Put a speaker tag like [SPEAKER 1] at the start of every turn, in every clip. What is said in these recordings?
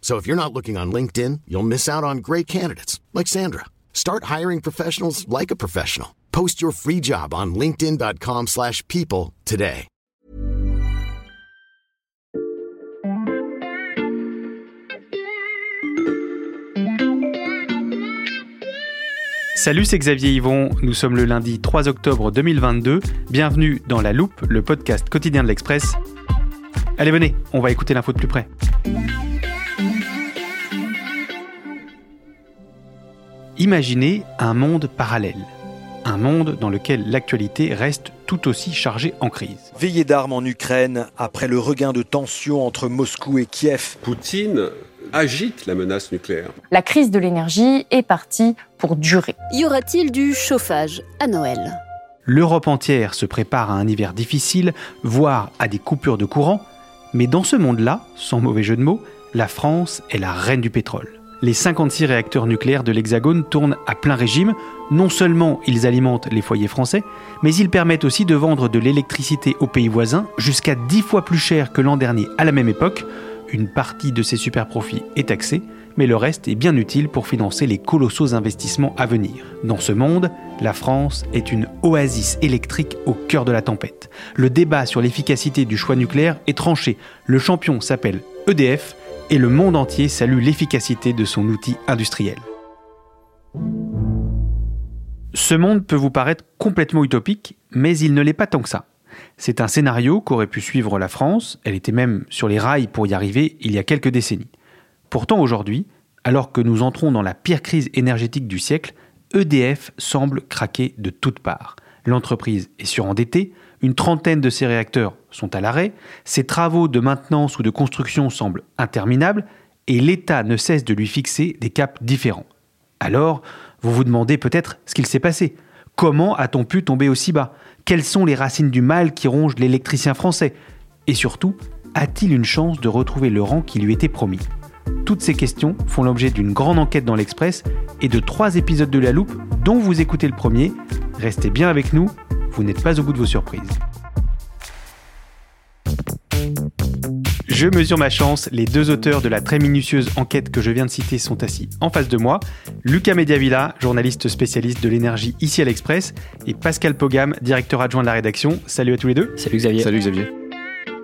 [SPEAKER 1] So if you're not looking on LinkedIn, you'll miss out on great candidates like Sandra. Start hiring professionals like a professional. Post your free job on linkedin.com/people today.
[SPEAKER 2] Salut, c'est Xavier Yvon. Nous sommes le lundi 3 octobre 2022. Bienvenue dans La Loupe, le podcast quotidien de l'Express. Allez, venez, on va écouter l'info de plus près. Imaginez un monde parallèle. Un monde dans lequel l'actualité reste tout aussi chargée en crise.
[SPEAKER 3] Veillée d'armes en Ukraine après le regain de tensions entre Moscou et Kiev.
[SPEAKER 4] Poutine agite la menace nucléaire.
[SPEAKER 5] La crise de l'énergie est partie pour durer.
[SPEAKER 6] Y aura-t-il du chauffage à Noël?
[SPEAKER 2] L'Europe entière se prépare à un hiver difficile, voire à des coupures de courant, mais dans ce monde-là, sans mauvais jeu de mots, la France est la reine du pétrole. Les 56 réacteurs nucléaires de l'Hexagone tournent à plein régime. Non seulement ils alimentent les foyers français, mais ils permettent aussi de vendre de l'électricité aux pays voisins jusqu'à 10 fois plus cher que l'an dernier à la même époque. Une partie de ces super profits est taxée, mais le reste est bien utile pour financer les colossaux investissements à venir. Dans ce monde, la France est une oasis électrique au cœur de la tempête. Le débat sur l'efficacité du choix nucléaire est tranché. Le champion s'appelle EDF et le monde entier salue l'efficacité de son outil industriel. Ce monde peut vous paraître complètement utopique, mais il ne l'est pas tant que ça. C'est un scénario qu'aurait pu suivre la France, elle était même sur les rails pour y arriver il y a quelques décennies. Pourtant aujourd'hui, alors que nous entrons dans la pire crise énergétique du siècle, EDF semble craquer de toutes parts. L'entreprise est surendettée, une trentaine de ses réacteurs sont à l'arrêt, ses travaux de maintenance ou de construction semblent interminables, et l'État ne cesse de lui fixer des caps différents. Alors, vous vous demandez peut-être ce qu'il s'est passé. Comment a-t-on pu tomber aussi bas? Quelles sont les racines du mal qui rongent l'électricien français? Et surtout, a-t-il une chance de retrouver le rang qui lui était promis? Toutes ces questions font l'objet d'une grande enquête dans l'Express et de trois épisodes de La Loupe dont vous écoutez le premier. Restez bien avec nous, vous n'êtes pas au bout de vos surprises. Je mesure ma chance, les deux auteurs de la très minutieuse enquête que je viens de citer sont assis en face de moi. Lucas Mediavilla, journaliste spécialiste de l'énergie ici à l'Express, et Pascal Pogam, directeur adjoint de la rédaction. Salut à tous les deux.
[SPEAKER 7] Salut Xavier.
[SPEAKER 8] Salut Xavier.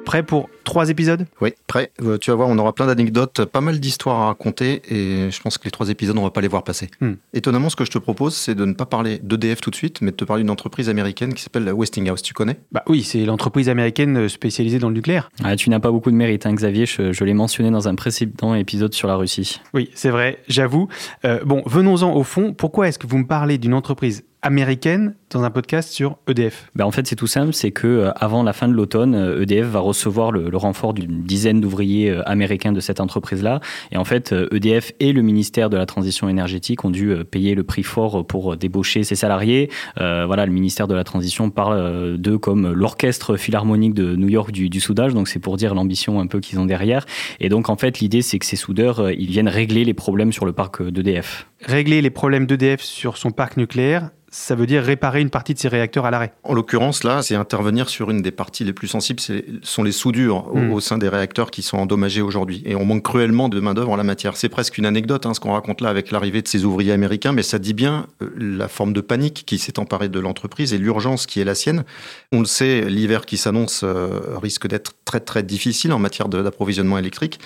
[SPEAKER 2] Prêt pour trois épisodes?
[SPEAKER 8] Oui, prêt. Euh, tu vas voir, on aura plein d'anecdotes, pas mal d'histoires à raconter et je pense que les trois épisodes, on va pas les voir passer.
[SPEAKER 2] Hmm.
[SPEAKER 8] Étonnamment, ce que je te propose, c'est de ne pas parler d'EDF tout de suite, mais de te parler d'une entreprise américaine qui s'appelle Westinghouse. Tu connais?
[SPEAKER 2] Bah oui, c'est l'entreprise américaine spécialisée dans le nucléaire.
[SPEAKER 7] Ah, tu n'as pas beaucoup de mérite, hein, Xavier. Je, je l'ai mentionné dans un précédent épisode sur la Russie.
[SPEAKER 2] Oui, c'est vrai, j'avoue. Euh, bon, venons-en au fond. Pourquoi est-ce que vous me parlez d'une entreprise américaine dans un podcast sur E EDF
[SPEAKER 7] Ben en fait, c'est tout simple, c'est que euh, avant la fin de l'automne, euh, EDF va recevoir le, le renfort d'une dizaine d'ouvriers euh, américains de cette entreprise-là. Et en fait, EDF et le ministère de la Transition énergétique ont dû payer le prix fort pour débaucher ses salariés. Euh, voilà, le ministère de la Transition parle d'eux comme l'orchestre philharmonique de New York du, du soudage. Donc c'est pour dire l'ambition un peu qu'ils ont derrière. Et donc en fait, l'idée, c'est que ces soudeurs, ils viennent régler les problèmes sur le parc d'EDF.
[SPEAKER 2] Régler les problèmes d'EDF sur son parc nucléaire, ça veut dire réparer une partie de ses réacteurs à l'arrêt.
[SPEAKER 8] En l'occurrence, là, c'est intervenir sur une des parties les plus sensibles, ce sont les soudures au,
[SPEAKER 2] Mm.
[SPEAKER 8] sein des réacteurs qui sont endommagés aujourd'hui. Et on manque cruellement de main-d'œuvre en la matière. C'est presque une anecdote, hein, ce qu'on raconte là avec l'arrivée de ces ouvriers américains, mais ça dit bien euh, la forme de panique qui s'est emparée de l'entreprise et l'urgence qui est la sienne. On le sait, l'hiver qui s'annonce euh, risque d'être très très difficile en matière d'approvisionnement électrique.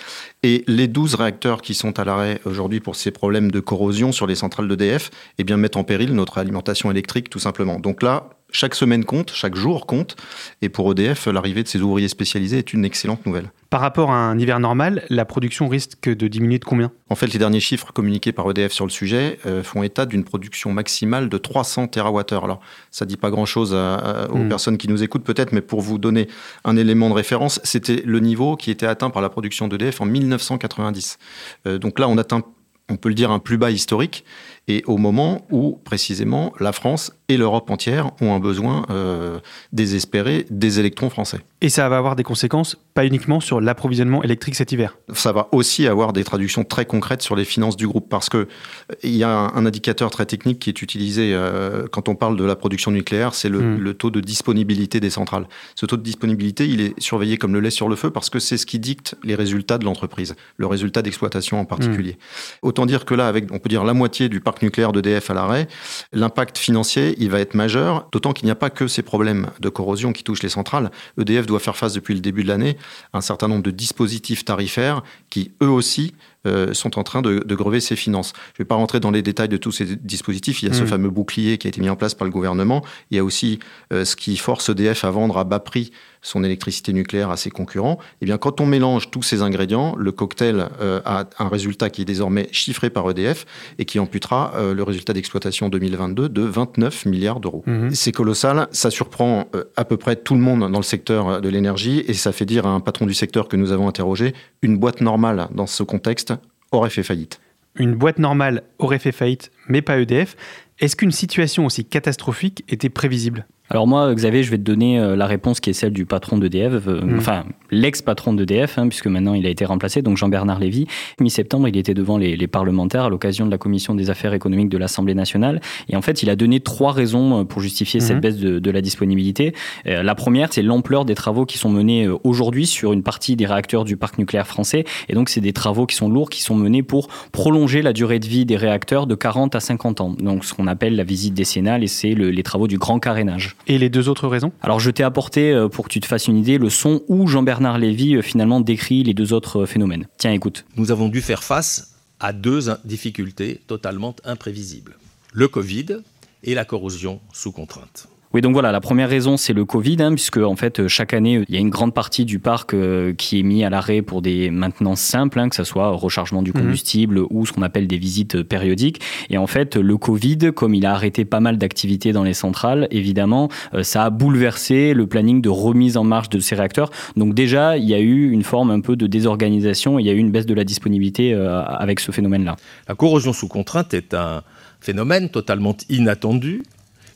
[SPEAKER 8] Et les 12 réacteurs qui sont à l'arrêt aujourd'hui pour ces problèmes de corrosion sur les centrales d'EDF, eh bien, mettent en péril notre alimentation électrique tout simplement. Donc là, chaque semaine compte, chaque jour compte. Et pour EDF, l'arrivée de ces ouvriers spécialisés est une excellente nouvelle.
[SPEAKER 2] Par rapport à un hiver normal, la production risque de diminuer de combien?
[SPEAKER 8] En fait, les derniers chiffres communiqués par EDF sur le sujet euh, font état d'une production maximale de 300 TWh. Alors, ça dit pas grand-chose aux
[SPEAKER 2] Mm.
[SPEAKER 8] personnes qui nous écoutent peut-être, mais pour vous donner un élément de référence, c'était le niveau qui était atteint par la production d'EDF en 1990. Euh, donc là, on atteint, on peut le dire, un plus bas historique, et au moment où, précisément, la France et l'Europe entière ont un besoin euh, désespéré des électrons français.
[SPEAKER 2] Et ça va avoir des conséquences, pas uniquement sur l'approvisionnement électrique cet hiver.
[SPEAKER 8] ça va aussi avoir des traductions très concrètes sur les finances du groupe parce que euh, il y a un, indicateur très technique qui est utilisé euh, quand on parle de la production nucléaire, c'est le,
[SPEAKER 2] Mm.
[SPEAKER 8] le taux de disponibilité des centrales. Ce taux de disponibilité, il est surveillé comme le lait sur le feu parce que c'est ce qui dicte les résultats de l'entreprise, le résultat d'exploitation en particulier. Autant dire que là, avec on peut dire la moitié du parc nucléaire d'EDF à l'arrêt, l'impact financier, il va être majeur, d'autant qu'il n'y a pas que ces problèmes de corrosion qui touchent les centrales. EDF doit faire face depuis le début de l'année à un certain nombre de dispositifs tarifaires qui, eux aussi, euh, sont en train de, de grever ses finances. Je ne vais pas rentrer dans les détails de tous ces dispositifs. Il y a ce
[SPEAKER 2] Mm.
[SPEAKER 8] fameux bouclier qui a été mis en place par le gouvernement. Il y a aussi euh, ce qui force EDF à vendre à bas prix son électricité nucléaire à ses concurrents. Eh bien, quand on mélange tous ces ingrédients, le cocktail euh, a un résultat qui est désormais chiffré par EDF et qui amputera le résultat d'exploitation 2022 de 29 milliards d'euros.
[SPEAKER 2] Mhm.
[SPEAKER 8] C'est colossal, ça surprend à peu près tout le monde dans le secteur de l'énergie et ça fait dire à un patron du secteur que nous avons interrogé, une boîte normale dans ce contexte aurait fait faillite.
[SPEAKER 2] Une boîte normale aurait fait faillite, mais pas EDF. Est-ce qu'une situation aussi catastrophique était prévisible?
[SPEAKER 7] Alors moi, Xavier, je vais te donner euh, la réponse qui est celle du patron d'EDF, euh,
[SPEAKER 2] Mm.
[SPEAKER 7] enfin l'ex-patron d'EDF, hein, puisque maintenant il a été remplacé, donc Jean-Bernard Lévy. Mi-septembre, il était devant les, les parlementaires à l'occasion de la commission des affaires économiques de l'Assemblée nationale. Et en fait, il a donné trois raisons euh, pour justifier cette baisse de, de la disponibilité. Euh, la première, c'est l'ampleur des travaux qui sont menés aujourd'hui sur une partie des réacteurs du parc nucléaire français. Et donc, c'est des travaux qui sont lourds, qui sont menés pour prolonger la durée de vie des réacteurs de 40 à 50 ans. Donc, ce qu'on appelle la visite décennale, et c'est le- les travaux du grand carénage.
[SPEAKER 2] Et les deux autres raisons?
[SPEAKER 7] Alors je t'ai apporté, euh, pour que tu te fasses une idée, le son où Jean-Bernard Lévy euh, finalement décrit les deux autres euh, phénomènes. Tiens, écoute.
[SPEAKER 9] Nous avons dû faire face à deux difficultés totalement imprévisibles. Le Covid et la corrosion sous contrainte.
[SPEAKER 7] Oui, donc voilà, la première raison, c'est le Covid, hein, puisque en fait, euh, chaque année, euh, il y a une grande partie du parc euh, qui est mis à l'arrêt pour des maintenances simples, hein, que ce soit rechargement du
[SPEAKER 2] Mhm.
[SPEAKER 7] combustible ou ce qu'on appelle des visites périodiques. Et en fait, le Covid, comme il a arrêté pas mal d'activités dans les centrales, évidemment, euh, ça a bouleversé le planning de remise en marche de ces réacteurs. Donc déjà, il y a eu une forme un peu de désorganisation, il y a eu une baisse de la disponibilité euh, avec ce phénomène-là.
[SPEAKER 9] La corrosion sous contrainte est un phénomène totalement inattendu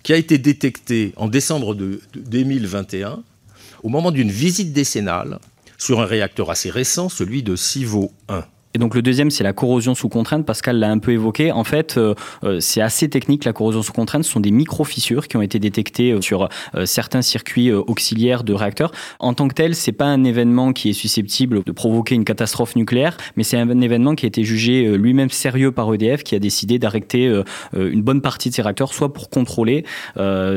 [SPEAKER 9] qui a été détecté en décembre de, de 2021 au moment d'une visite décennale sur un réacteur assez récent, celui de Civo 1.
[SPEAKER 7] Et donc le deuxième, c'est la corrosion sous contrainte. Pascal l'a un peu évoqué. En fait, euh, euh, c'est assez technique la corrosion sous contrainte. Ce sont des micro-fissures qui ont été détectées euh, sur certains circuits auxiliaires de réacteurs. En tant que tel, c'est pas un événement qui est susceptible de provoquer une catastrophe nucléaire, mais c'est un événement qui a été jugé lui-même sérieux par EDF, qui a décidé d'arrêter une bonne partie de ses réacteurs, soit pour contrôler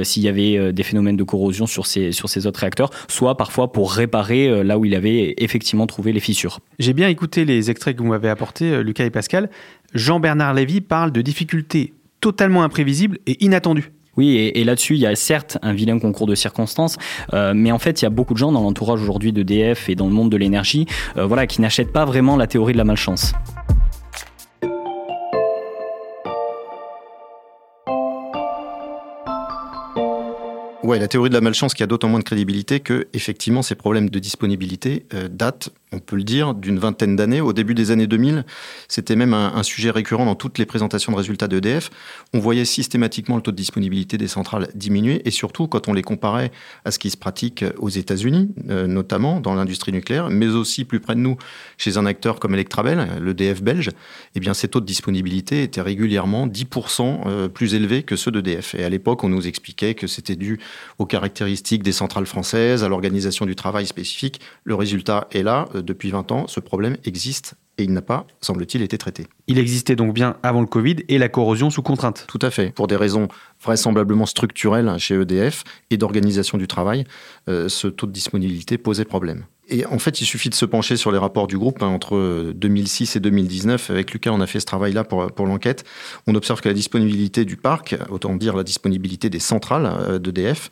[SPEAKER 7] s'il y avait des phénomènes de corrosion sur ces, sur ces autres réacteurs, soit parfois pour réparer là où il avait effectivement trouvé les fissures.
[SPEAKER 2] J'ai bien écouté les extraits que vous m'avez apportés, euh, Lucas et Pascal. Jean-Bernard Lévy parle de difficultés totalement imprévisibles et inattendues.
[SPEAKER 7] Oui, et, là-dessus, il y a certes un vilain concours de circonstances, euh, mais en fait, il y a beaucoup de gens dans l'entourage aujourd'hui d'EDF et dans le monde de l'énergie, euh, voilà, qui n'achètent pas vraiment la théorie de la malchance.
[SPEAKER 8] Ouais, la théorie de la malchance qui a d'autant moins de crédibilité que, effectivement, ces problèmes de disponibilité euh, datent, on peut le dire, d'une vingtaine d'années. Au début des années 2000, c'était même un, sujet récurrent dans toutes les présentations de résultats d'EDF. On voyait systématiquement le taux de disponibilité des centrales diminuer et surtout quand on les comparait à ce qui se pratique aux États-Unis, euh, notamment dans l'industrie nucléaire, mais aussi plus près de nous, chez un acteur comme Electrabel, l'EDF belge, eh bien, ces taux de disponibilité étaient régulièrement 10% euh, plus élevés que ceux d'EDF. Et à l'époque, on nous expliquait que c'était dû aux caractéristiques des centrales françaises, à l'organisation du travail spécifique. Le résultat est là. Euh, depuis 20 ans, ce problème existe et il n'a pas, semble-t-il, été traité.
[SPEAKER 2] Il existait donc bien avant le Covid et la corrosion sous contrainte.
[SPEAKER 8] Tout à fait. Pour des raisons vraisemblablement structurelles chez EDF et d'organisation du travail, euh, ce taux de disponibilité posait problème. Et en fait, il suffit de se pencher sur les rapports du groupe hein, entre 2006 et 2019. Avec Lucas, on a fait ce travail-là pour, pour l'enquête. On observe que la disponibilité du parc, autant dire la disponibilité des centrales euh, d'EDF,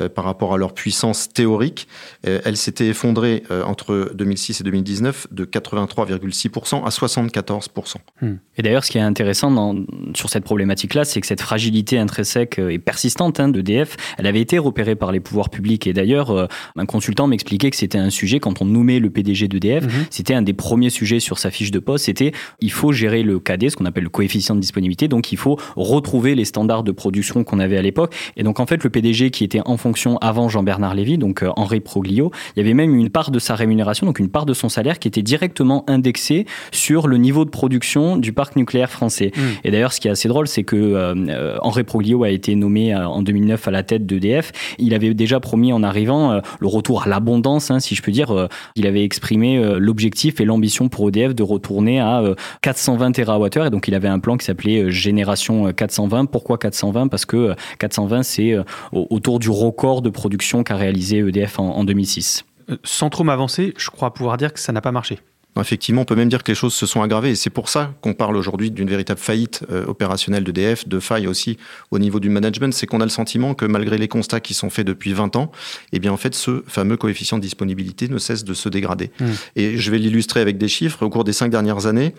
[SPEAKER 8] euh, par rapport à leur puissance théorique, euh, elle s'était effondrée euh, entre 2006 et 2019 de 83,6% à 74%.
[SPEAKER 7] Hmm. Et d'ailleurs, ce qui est intéressant sur cette problématique-là, c'est que cette fragilité intrinsèque et persistante hein, d'EDF, elle avait été repérée par les pouvoirs publics. Et d'ailleurs, euh, un consultant m'expliquait que c'était un sujet, quand on nommait le PDG d'EDF, -hmm. c'était un des premiers sujets sur sa fiche de poste, c'était il faut gérer le KD, ce qu'on appelle le coefficient de disponibilité, donc il faut retrouver les standards de production qu'on avait à l'époque. Et donc en fait, le PDG qui était en fonction avant Jean-Bernard Lévy, donc euh, Henri Proglio, il y avait même une part de sa rémunération, donc une part de son salaire qui était directement indexée sur le niveau de production du parc nucléaire français. Mmh. Et d'ailleurs, ce qui est assez drôle, c'est que euh, Henri Proglio a été nommé euh, en 2009 à la tête d'EDF. Il avait déjà promis en arrivant euh, le retour à l'abondance, hein, si je peux dire. Euh, il avait exprimé euh, l'objectif et l'ambition pour EDF de retourner à 420 TWh. Et donc, il avait un plan qui s'appelait Génération 420. Pourquoi 420 Parce que 420, c'est autour du record de production qu'a réalisé EDF en 2006.
[SPEAKER 2] Sans trop m'avancer, je crois pouvoir dire que ça n'a pas marché.
[SPEAKER 8] Effectivement, on peut même dire que les choses se sont aggravées et c'est pour ça qu'on parle aujourd'hui d'une véritable faillite euh, opérationnelle d'EDF, de faille aussi au niveau du management. C'est qu'on a le sentiment que malgré les constats qui sont faits depuis 20 ans, eh bien en fait ce fameux coefficient de disponibilité ne cesse de se dégrader. Mmh. Et je vais l'illustrer avec des chiffres. Au cours des cinq dernières années,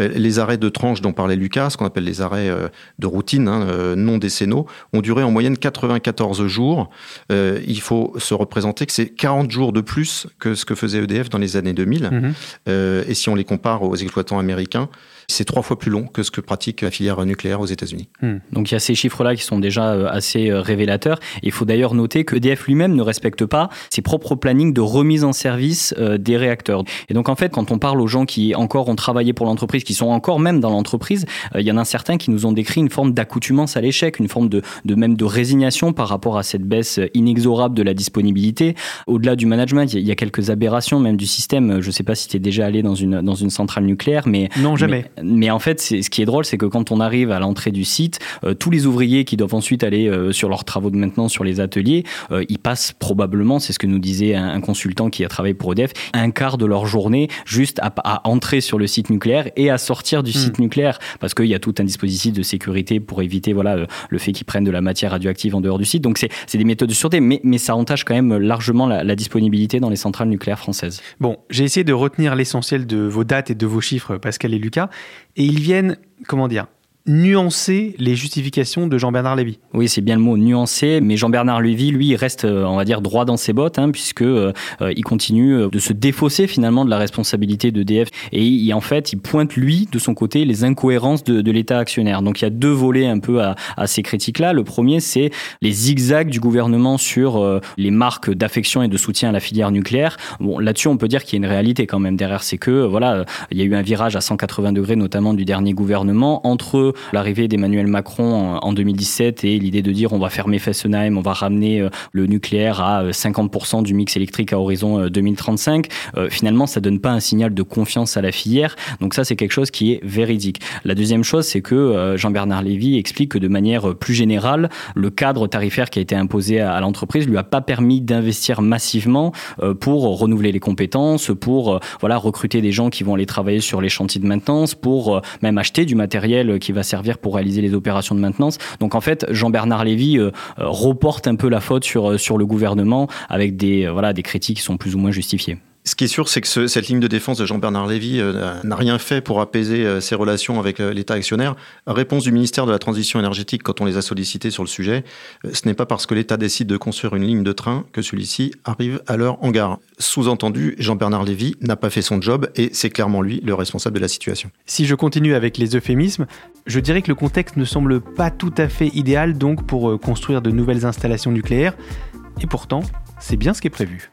[SPEAKER 8] euh, les arrêts de tranche dont parlait Lucas, ce qu'on appelle les arrêts euh, de routine hein, non décennaux, ont duré en moyenne 94 jours. Euh, il faut se représenter que c'est 40 jours de plus que ce que faisait EDF dans les années 2000. Mmh. Euh, et si on les compare aux exploitants américains, c'est trois fois plus long que ce que pratique la filière nucléaire aux États-Unis.
[SPEAKER 7] Hmm. Donc il y a ces chiffres-là qui sont déjà euh, assez euh, révélateurs. Il faut d'ailleurs noter que EDF lui-même ne respecte pas ses propres plannings de remise en service euh, des réacteurs. Et donc en fait, quand on parle aux gens qui encore ont travaillé pour l'entreprise, qui sont encore même dans l'entreprise, il y en a certains qui nous ont décrit une forme d'accoutumance à l'échec, une forme de, de, même de résignation par rapport à cette baisse inexorable de la disponibilité. Au-delà du management, il y a quelques aberrations même du système. Je ne sais pas si tu es déjà allé dans une, dans une centrale nucléaire, mais...
[SPEAKER 2] Non, jamais.
[SPEAKER 7] Mais, en fait, ce qui est drôle, c'est que quand on arrive à l'entrée du site, euh, tous les ouvriers qui doivent ensuite aller euh, sur leurs travaux de maintenance sur les ateliers, euh, ils passent probablement, c'est ce que nous disait un, un, consultant qui a travaillé pour EDF, un quart de leur journée juste à, à entrer sur le site nucléaire et à sortir du mmh. site nucléaire, parce qu'il y a tout un dispositif de sécurité pour éviter voilà le fait qu'ils prennent de la matière radioactive en dehors du site. Donc c'est des méthodes de sûreté, mais, mais ça entache quand même largement la, la disponibilité dans les centrales nucléaires françaises.
[SPEAKER 2] Bon, j'ai essayé de retenir l'essentiel de vos dates et de vos chiffres, Pascal et Lucas et ils viennent, comment dire, nuancer les justifications de Jean-Bernard Lévy.
[SPEAKER 7] Oui, c'est bien le mot nuancer, mais Jean-Bernard Lévy, lui, il reste, on va dire, droit dans ses bottes, hein, puisque euh, il continue de se défausser finalement de la responsabilité d'EDF. Et il, en fait, il pointe, lui, de son côté, les incohérences de, de l'État actionnaire. Donc il y a deux volets un peu à, à ces critiques-là. Le premier, c'est les zigzags du gouvernement sur euh, les marques d'affection et de soutien à la filière nucléaire. Bon, là-dessus, on peut dire qu'il y a une réalité quand même derrière. C'est que, voilà, il y a eu un virage à 180 degrés, notamment du dernier gouvernement, entre l'arrivée d'Emmanuel Macron en 2017 et l'idée de dire on va fermer Fessenheim, on va ramener le nucléaire à 50% du mix électrique à horizon 2035, euh, finalement ça donne pas un signal de confiance à la filière. Donc ça c'est quelque chose qui est véridique. La deuxième chose c'est que euh, Jean-Bernard Lévy explique que de manière plus générale, le cadre tarifaire qui a été imposé à, l'entreprise lui a pas permis d'investir massivement euh, pour renouveler les compétences, pour voilà recruter des gens qui vont aller travailler sur les chantiers de maintenance, pour même acheter du matériel qui va servir pour réaliser les opérations de maintenance. Donc en fait, Jean-Bernard Lévy euh, reporte un peu la faute sur, sur le gouvernement avec des, euh, voilà, des critiques qui sont plus ou moins justifiées.
[SPEAKER 8] Ce qui est sûr, c'est que ce, cette ligne de défense de Jean-Bernard Lévy euh, n'a rien fait pour apaiser euh, ses relations avec euh, l'État actionnaire. Réponse du ministère de la Transition énergétique quand on les a sollicités sur le sujet, ce n'est pas parce que l'État décide de construire une ligne de train que celui-ci arrive à l'heure en gare. Sous-entendu, Jean-Bernard Lévy n'a pas fait son job et c'est clairement lui le responsable de la situation.
[SPEAKER 2] Si je continue avec les euphémismes, je dirais que le contexte ne semble pas tout à fait idéal donc pour construire de nouvelles installations nucléaires. Et pourtant, c'est bien ce qui est prévu.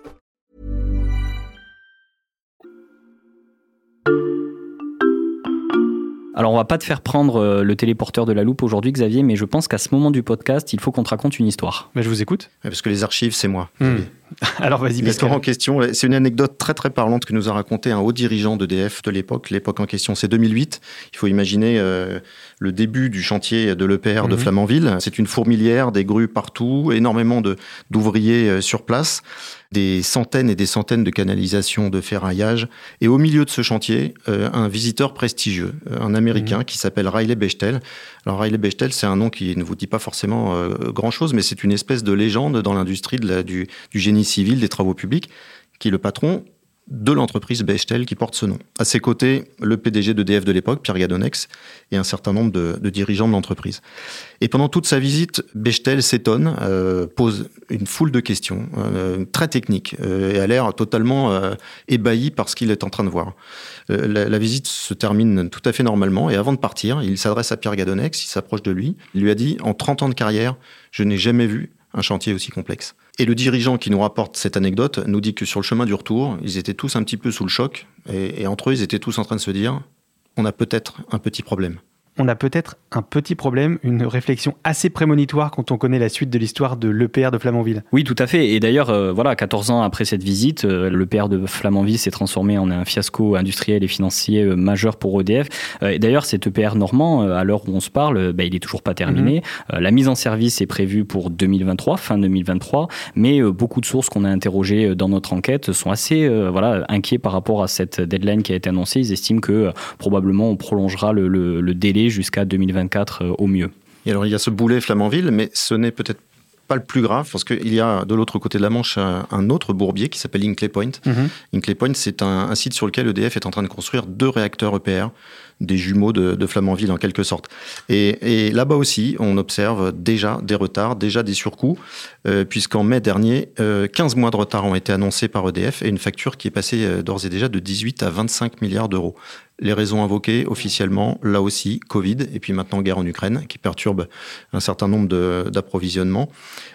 [SPEAKER 7] Alors on va pas te faire prendre euh, le téléporteur de la loupe aujourd'hui Xavier, mais je pense qu'à ce moment du podcast, il faut qu'on te raconte une histoire.
[SPEAKER 2] Mais je vous écoute.
[SPEAKER 8] Parce que les archives, c'est moi.
[SPEAKER 2] Hmm. Alors vas-y,
[SPEAKER 8] L'histoire en question, c'est une anecdote très très parlante que nous a raconté un haut dirigeant d'EDF de l'époque. L'époque en question, c'est 2008. Il faut imaginer euh, le début du chantier de l'EPR de
[SPEAKER 2] Mhm.
[SPEAKER 8] Flamanville. C'est une fourmilière, des grues partout, énormément de- d'ouvriers euh, sur place, des centaines et des centaines de canalisations de ferraillage. Et au milieu de ce chantier, euh, un visiteur prestigieux, un Américain qui s'appelle Riley Bechtel. Alors Riley Bechtel, c'est un nom qui ne vous dit pas forcément euh, grand-chose, mais c'est une espèce de légende dans l'industrie du, du génie civil, des travaux publics, qui est le patron de l'entreprise Bechtel qui porte ce nom. À ses côtés, le PDG d'EDF de l'époque, Pierre Gadonex, et un certain nombre de, dirigeants de l'entreprise. Et pendant toute sa visite, Bechtel s'étonne, euh, pose une foule de questions euh, très techniques euh, et a l'air totalement ébahi par ce qu'il est en train de voir. La, la visite se termine tout à fait normalement et avant de partir, il s'adresse à Pierre Gadonex, il s'approche de lui, il lui a dit « En 30 ans de carrière, je n'ai jamais vu un chantier aussi complexe ». Et le dirigeant qui nous rapporte cette anecdote nous dit que sur le chemin du retour, ils étaient tous un petit peu sous le choc et, entre eux, ils étaient tous en train de se dire « On a peut-être un petit problème ».
[SPEAKER 2] On a peut-être un petit problème, une réflexion assez prémonitoire quand on connaît la suite de l'histoire de l'EPR de Flamanville.
[SPEAKER 7] Oui, tout à fait. Et d'ailleurs, euh, voilà, 14 ans après cette visite, euh, le PR de Flamanville s'est transformé en un fiasco industriel et financier euh, majeur pour EDF. Et d'ailleurs, cet EPR normand, à l'heure où on se parle, bah, il est toujours pas terminé. Euh, la mise en service est prévue pour 2023, fin 2023, mais beaucoup de sources qu'on a interrogées dans notre enquête sont assez voilà, inquiets par rapport à cette deadline qui a été annoncée. Ils estiment que probablement on prolongera le, le- le délai jusqu'à 2024 euh, au mieux.
[SPEAKER 8] Et alors, il y a ce boulet Flamanville, mais ce n'est peut-être pas le plus grave, parce qu'il y a de l'autre côté de la Manche un, un autre bourbier qui s'appelle Hinkley Point.
[SPEAKER 2] Mhm.
[SPEAKER 8] Hinkley Point, c'est un, un site sur lequel EDF est en train de construire deux réacteurs EPR, des jumeaux de, de Flamanville en quelque sorte. Et, là-bas aussi, on observe déjà des retards, déjà des surcoûts, euh, puisqu'en mai dernier, euh, 15 mois de retard ont été annoncés par EDF et une facture qui est passée euh, d'ores et déjà de 18 à 25 milliards d'euros. Les raisons invoquées officiellement, là aussi, Covid, et puis maintenant guerre en Ukraine, qui perturbe un certain nombre d'approvisionnements.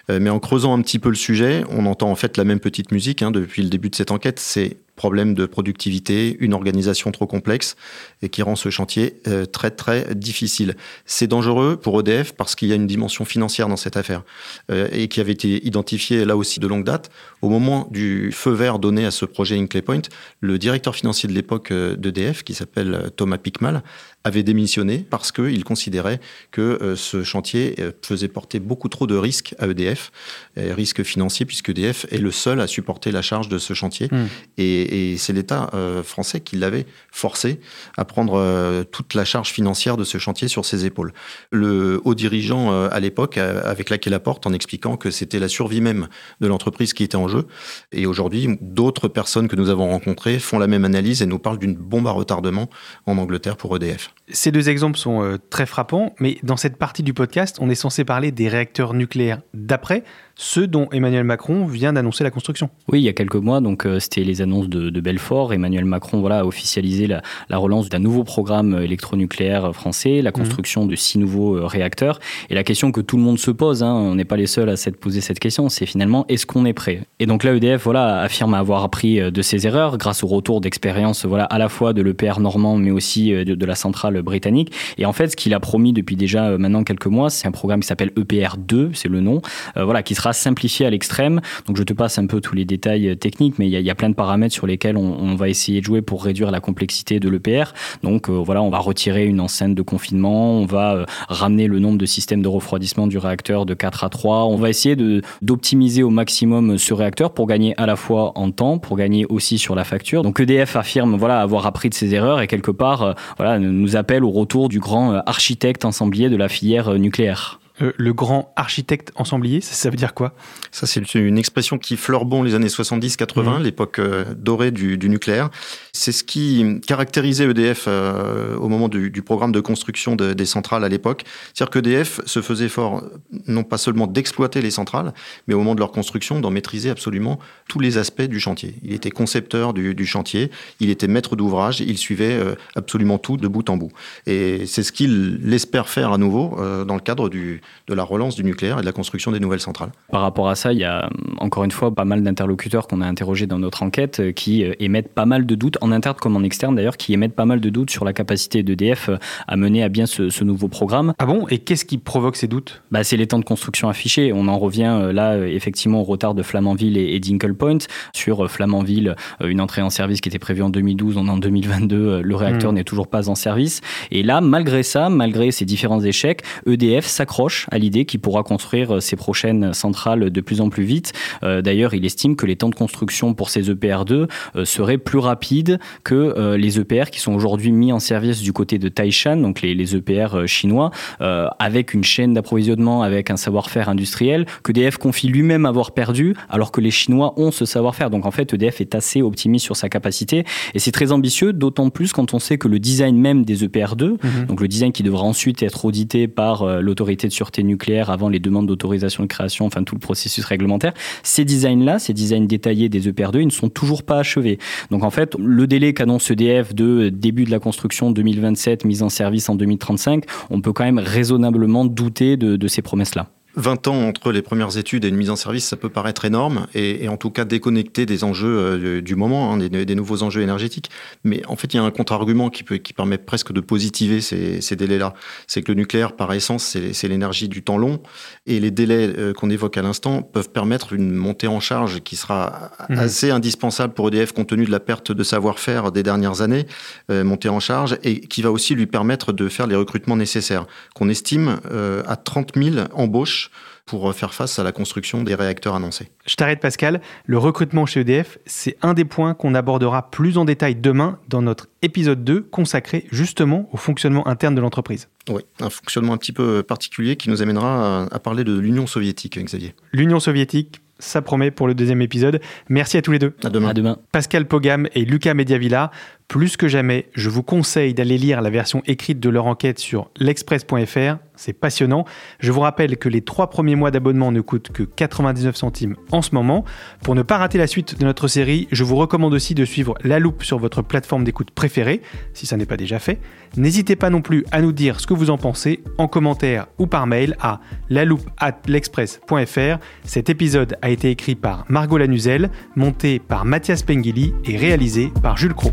[SPEAKER 8] Euh, mais en creusant un petit peu le sujet, on entend en fait la même petite musique hein, depuis le début de cette enquête. C'est problème de productivité, une organisation trop complexe et qui rend ce chantier euh, très très difficile. C'est dangereux pour EDF parce qu'il y a une dimension financière dans cette affaire euh, et qui avait été identifiée là aussi de longue date. Au moment du feu vert donné à ce projet Hinkley Point, le directeur financier de l'époque euh, d'EDF, qui s'appelle Thomas Pickmal, avait démissionné parce qu'il considérait que ce chantier faisait porter beaucoup trop de risques à EDF, risques financiers, puisque EDF est le seul à supporter la charge de ce chantier.
[SPEAKER 2] Mm.
[SPEAKER 8] Et, et c'est l'État euh, français qui l'avait forcé à prendre euh, toute la charge financière de ce chantier sur ses épaules. Le haut dirigeant euh, à l'époque avait claqué la porte en expliquant que c'était la survie même de l'entreprise qui était en jeu. Et aujourd'hui, d'autres personnes que nous avons rencontrées font la même analyse et nous parlent d'une bombe à retardement en Angleterre pour EDF.
[SPEAKER 2] Ces deux exemples sont euh, très frappants, mais dans cette partie du podcast, on est censé parler des réacteurs nucléaires d'après, ceux dont Emmanuel Macron vient d'annoncer la construction.
[SPEAKER 7] Oui, il y a quelques mois, donc euh, c'était les annonces de, de Belfort. Emmanuel Macron voilà, a officialisé la, la relance d'un nouveau programme électronucléaire français, la construction de six nouveaux euh, réacteurs. Et la question que tout le monde se pose, hein, on n'est pas les seuls à s'être posé cette question, c'est finalement est-ce qu'on est prêt? Et donc là, EDF voilà, affirme avoir appris de ses erreurs grâce au retour d'expérience voilà, à la fois de l'EPR normand, mais aussi de, de la centrale britannique. Et en fait, ce qu'il a promis depuis déjà maintenant quelques mois, c'est un programme qui s'appelle EPR2, c'est le nom, voilà, qui sera simplifié à l'extrême. Donc je te passe un peu tous les détails techniques, mais il y a, a, plein de paramètres sur lesquels on, va essayer de jouer pour réduire la complexité de l'EPR. Donc voilà, on va retirer une enceinte de confinement, on va ramener le nombre de systèmes de refroidissement du réacteur de 4 à 3. On va essayer d'optimiser au maximum ce réacteur pour gagner à la fois en temps, pour gagner aussi sur la facture. Donc EDF affirme voilà avoir appris de ses erreurs et quelque part voilà nous appelle au retour du grand architecte ensemblier de la filière nucléaire.
[SPEAKER 2] Euh, le grand architecte ensemblier, ça, ça, veut dire quoi?
[SPEAKER 8] Ça, c'est une expression qui fleure bon les années 70-80, mmh. l'époque euh, dorée du, du nucléaire. C'est ce qui caractérisait EDF euh, au moment du, du, programme de construction de, des centrales à l'époque. C'est-à-dire qu'EDF se faisait fort, non pas seulement d'exploiter les centrales, mais au moment de leur construction, d'en maîtriser absolument tous les aspects du chantier. Il était concepteur du, du chantier, il était maître d'ouvrage, il suivait euh, absolument tout de bout en bout. Et c'est ce qu'il espère faire à nouveau dans le cadre du de la relance du nucléaire et de la construction des nouvelles centrales.
[SPEAKER 7] Par rapport à ça, il y a encore une fois pas mal d'interlocuteurs qu'on a interrogés dans notre enquête euh, qui euh, émettent pas mal de doutes, en interne comme en externe d'ailleurs, qui émettent pas mal de doutes sur la capacité d'EDF euh, à mener à bien ce, ce, nouveau programme.
[SPEAKER 2] Ah bon? Et qu'est-ce qui provoque ces doutes?
[SPEAKER 7] Bah, C'est les temps de construction affichés. On en revient là effectivement au retard de Flamanville et, et Dingle Point. Sur Flamanville, une entrée en service qui était prévue en 2012, on est en 2022, le réacteur mmh. n'est toujours pas en service. Et là, malgré ça, malgré ces différents échecs, EDF s'accroche à l'idée qu'il pourra construire ses prochaines centrales de plus en plus vite. Euh, D'ailleurs, il estime que les temps de construction pour ces EPR2 euh, seraient plus rapides que euh, les EPR qui sont aujourd'hui mis en service du côté de Taishan, donc les, les EPR chinois, euh, avec une chaîne d'approvisionnement, avec un savoir-faire industriel que EDF confie lui-même avoir perdu, alors que les Chinois ont ce savoir-faire. Donc en fait, EDF est assez optimiste sur sa capacité et c'est très ambitieux, d'autant plus quand on sait que le design même des EPR2, mm -hmm. donc le design qui devra ensuite être audité par l'autorité de nucléaire avant les demandes d'autorisation de création, enfin tout le processus réglementaire, ces designs-là, ces designs détaillés des EPR2, ils ne sont toujours pas achevés. Donc en fait, le délai qu'annonce EDF de début de la construction 2027, mise en service en 2035, on peut quand même raisonnablement douter de, de ces promesses-là.
[SPEAKER 8] 20 ans entre les premières études et une mise en service, ça peut paraître énorme et, et en tout cas déconnecté des enjeux euh, du moment, hein, des, des, nouveaux enjeux énergétiques. Mais en fait, il y a un contre-argument qui, peut, qui permet presque de positiver ces, ces délais-là. C'est que le nucléaire, par essence, c'est l'énergie du temps long et les délais euh, qu'on évoque à l'instant peuvent permettre une montée en charge qui sera mmh. assez indispensable pour EDF compte tenu de la perte de savoir-faire des dernières années, euh, montée en charge et qui va aussi lui permettre de faire les recrutements nécessaires qu'on estime euh, à 30 000 embauches pour faire face à la construction des réacteurs annoncés.
[SPEAKER 2] Je t'arrête Pascal, le recrutement chez EDF, c'est un des points qu'on abordera plus en détail demain dans notre épisode 2 consacré justement au fonctionnement interne de l'entreprise.
[SPEAKER 8] Oui, un fonctionnement un petit peu particulier qui nous amènera à parler de l'Union soviétique, Xavier.
[SPEAKER 2] L'Union soviétique, ça promet pour le deuxième épisode. Merci à tous les deux.
[SPEAKER 8] À demain.
[SPEAKER 7] À demain.
[SPEAKER 2] Pascal Pogam et Lucas Mediavilla. Plus que jamais, je vous conseille d'aller lire la version écrite de leur enquête sur l'express.fr. C'est passionnant. Je vous rappelle que les trois premiers mois d'abonnement ne coûtent que 99 centimes en ce moment. Pour ne pas rater la suite de notre série, je vous recommande aussi de suivre La Loupe sur votre plateforme d'écoute préférée, si ça n'est pas déjà fait. N'hésitez pas non plus à nous dire ce que vous en pensez en commentaire ou par mail à laloupe@l'express.fr. Cet épisode a été écrit par Margot Lanuzel, monté par Mathias Pengili et réalisé par Jules Cros.